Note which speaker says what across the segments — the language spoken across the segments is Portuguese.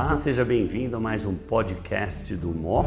Speaker 1: Olá, seja bem-vindo a mais um podcast do MO.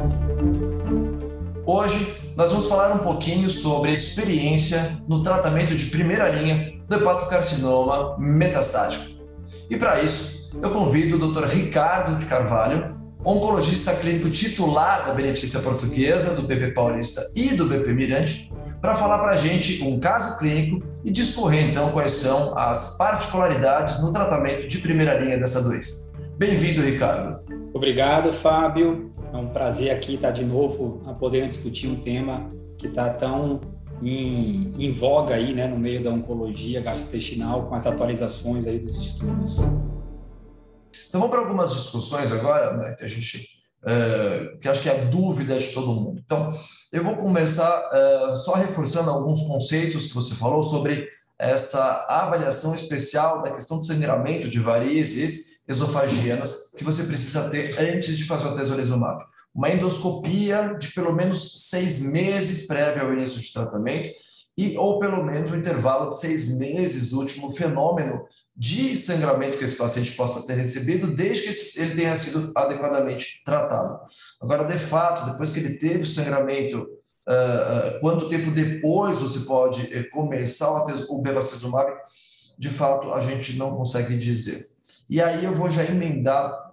Speaker 2: Hoje nós vamos falar um pouquinho sobre a experiência no tratamento de primeira linha do hepatocarcinoma metastático. E para isso, eu convido o Dr. Ricardo de Carvalho, oncologista clínico titular da Beneficência Portuguesa, do BP Paulista e do BP Mirante, para falar para a gente um caso clínico e discorrer então quais são as particularidades no tratamento de primeira linha dessa doença. Bem-vindo, Ricardo.
Speaker 3: Obrigado, Fábio. É um prazer aqui estar de novo a poder discutir um tema que está tão em, em, voga aí, né, no meio da oncologia gastrointestinal, com as atualizações aí dos estudos.
Speaker 2: Então vamos para algumas discussões agora, né, que a gente, uh, que acho que é a dúvida de todo mundo. Então, eu vou começar uh, só reforçando alguns conceitos que você falou sobre essa avaliação especial da questão do sangramento de varizes esofagianas que você precisa ter antes de fazer o tesolizumab. Uma endoscopia de pelo menos seis meses prévio ao início de tratamento e ou pelo menos um intervalo de seis meses do último fenômeno de sangramento que esse paciente possa ter recebido, desde que ele tenha sido adequadamente tratado. Agora, de fato, depois que ele teve o sangramento, uh, quanto tempo depois você pode uh, começar o bevacizumab, de fato, a gente não consegue dizer. E aí eu vou já emendar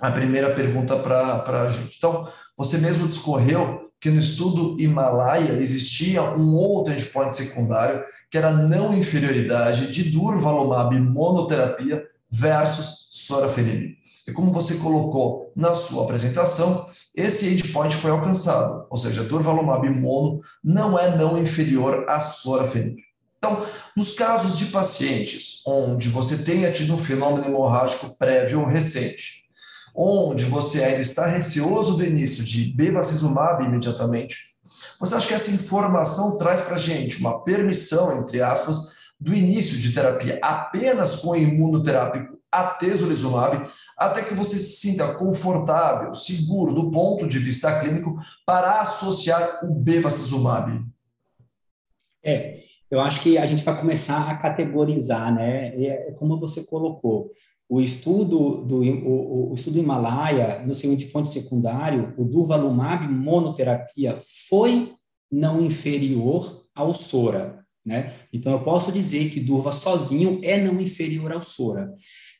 Speaker 2: a primeira pergunta para a gente. Então, você mesmo discorreu que no estudo Himalaia existia um outro endpoint secundário que era a não inferioridade de durvalumab monoterapia versus sorafenib. E como você colocou na sua apresentação, esse endpoint foi alcançado, ou seja, durvalumab mono não é não inferior a sorafenib. Então, nos casos de pacientes onde você tenha tido um fenômeno hemorrágico prévio ou recente, onde você ainda está receoso do início de bevacizumab imediatamente, você acha que essa informação traz para a gente uma permissão, entre aspas, do início de terapia apenas com imunoterápico atezolizumab, até que você se sinta confortável, seguro do ponto de vista clínico para associar o bevacizumab?
Speaker 3: É, eu acho que a gente vai começar a categorizar, né? É como você colocou o estudo do o, o estudo Himalaia no seu endpoint secundário, o durvalumab monoterapia foi não inferior ao SORA, né? Então eu posso dizer que durva sozinho é não inferior ao SORA,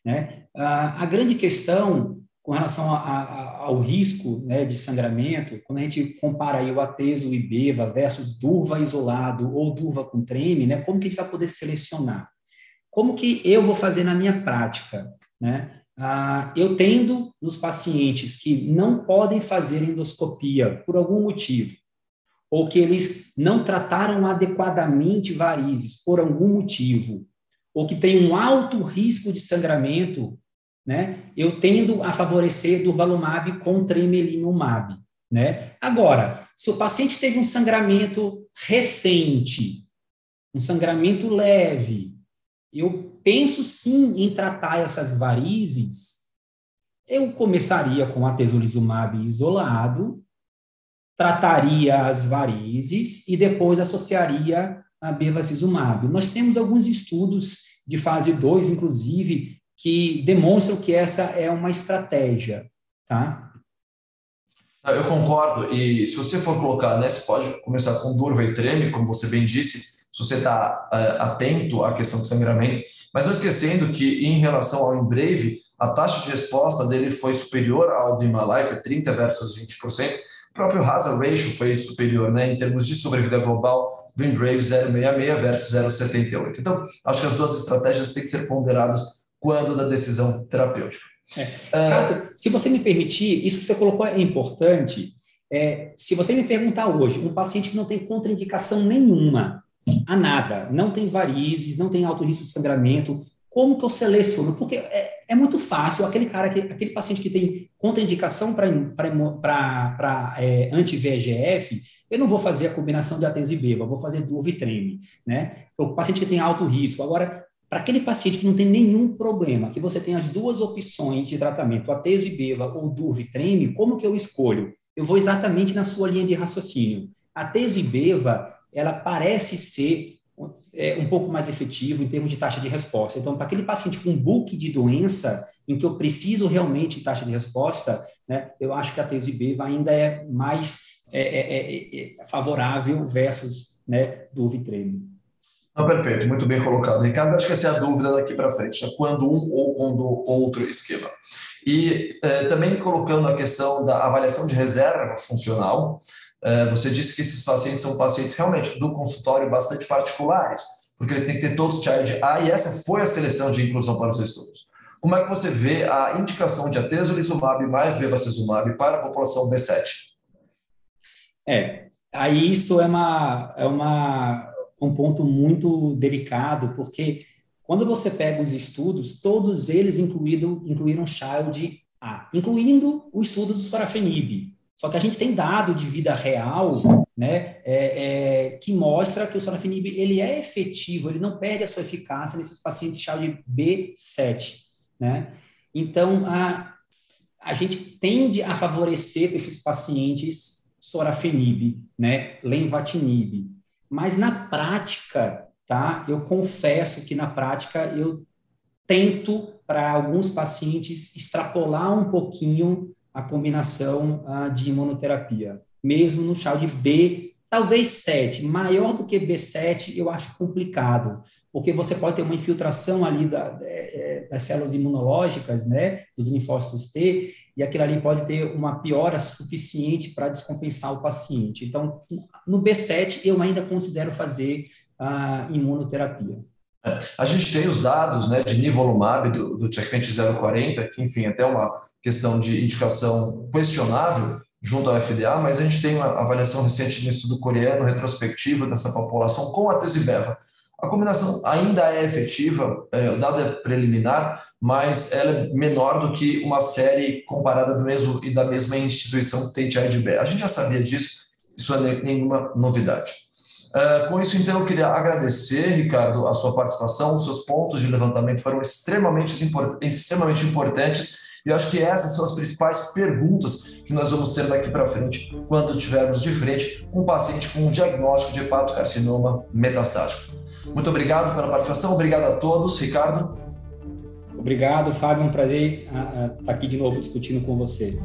Speaker 3: né? A, a grande questão com relação a, a, ao risco né, de sangramento, quando a gente compara aí o ateso IBEVA versus durva isolado ou durva com treme, né, como que a gente vai poder selecionar? Como que eu vou fazer na minha prática? Né? Ah, eu tendo nos pacientes que não podem fazer endoscopia por algum motivo, ou que eles não trataram adequadamente varizes por algum motivo, ou que tem um alto risco de sangramento, né? Eu tendo a favorecer do valumab com tremelimumab, né? Agora, se o paciente teve um sangramento recente, um sangramento leve, eu penso sim em tratar essas varizes, eu começaria com a tesolizumab isolado, trataria as varizes e depois associaria a bevacizumab. Nós temos alguns estudos de fase 2, inclusive, que demonstram que essa é uma estratégia, tá?
Speaker 2: Eu concordo, e se você for colocar, né, você pode começar com durva e treme, como você bem disse, se você está uh, é, atento à questão do sangramento, mas não esquecendo que em relação ao Embrave, a taxa de resposta dele foi superior ao do Himalaya, foi 30 versus 20%. O próprio hazard ratio foi superior, né, em termos de sobrevida global, do Embrave 0,66 versus 0,78. Então, acho que as duas estratégias têm que ser ponderadas quando da decisão terapêutica.
Speaker 3: É. Uh, se você me permitir, isso que você colocou é importante. É, se você me perguntar hoje, um paciente que não tem contraindicação nenhuma, a nada, não tem varizes, não tem alto risco de sangramento. Como que eu seleciono? Porque é, é muito fácil, aquele cara, que, aquele paciente que tem contraindicação para é, anti-VEGF, eu não vou fazer a combinação de atens e beba, vou fazer durvitreme, né? O paciente que tem alto risco. Agora, para aquele paciente que não tem nenhum problema, que você tem as duas opções de tratamento, ateso e beva ou durvitreme, como que eu escolho? Eu vou exatamente na sua linha de raciocínio. Ateso e beva ela parece ser é, um pouco mais efetivo em termos de taxa de resposta. Então, para aquele paciente com bulk de doença, em que eu preciso realmente de taxa de resposta, né, eu acho que a tese B ainda é mais é, é, é, é favorável versus né, do.
Speaker 2: Ah, perfeito, muito bem colocado, Ricardo. Acho que essa é a dúvida daqui para frente, né? quando um ou quando outro esquema. E eh, também colocando a questão da avaliação de reserva funcional, você disse que esses pacientes são pacientes realmente do consultório bastante particulares, porque eles têm que ter todos Child A, e essa foi a seleção de inclusão para os estudos. Como é que você vê a indicação de atezolizumab mais bevacizumab para a população B7?
Speaker 3: É, aí isso é uma, é uma, um ponto muito delicado, porque quando você pega os estudos, todos eles incluído, incluíram Child A, incluindo o estudo do sorafenib. Só que a gente tem dado de vida real, né, é, é, que mostra que o sorafenib ele é efetivo, ele não perde a sua eficácia nesses pacientes Child B7, né? Então a a gente tende a favorecer esses pacientes sorafenib, né, lenvatinib. Mas na prática, tá? Eu confesso que na prática eu tento para alguns pacientes extrapolar um pouquinho a combinação uh, de imunoterapia, mesmo no chá de B, talvez 7, maior do que B7, eu acho complicado, porque você pode ter uma infiltração ali da, é, é, das células imunológicas, né, dos linfócitos T, e aquilo ali pode ter uma piora suficiente para descompensar o paciente. Então, no B7, eu ainda considero fazer a imunoterapia.
Speaker 2: A gente tem os dados né, de nivolumab do, do checkmate 040, que, enfim, até uma questão de indicação questionável junto ao FDA, mas a gente tem uma avaliação recente de um estudo coreano retrospectivo dessa população com a tesibeva. A combinação ainda é efetiva, é, o dado é preliminar, mas ela é menor do que uma série comparada do mesmo e da mesma instituição que tem TIDB. A gente já sabia disso, isso é nenhuma novidade. Uh, com isso, então, eu queria agradecer, Ricardo, a sua participação. Os seus pontos de levantamento foram extremamente, extremamente importantes e acho que essas são as principais perguntas que nós vamos ter daqui para frente, quando estivermos de frente um paciente com um diagnóstico de hepatocarcinoma metastático. Muito obrigado pela participação, obrigado a todos. Ricardo?
Speaker 3: Obrigado, Fábio. É um prazer estar aqui de novo discutindo com você.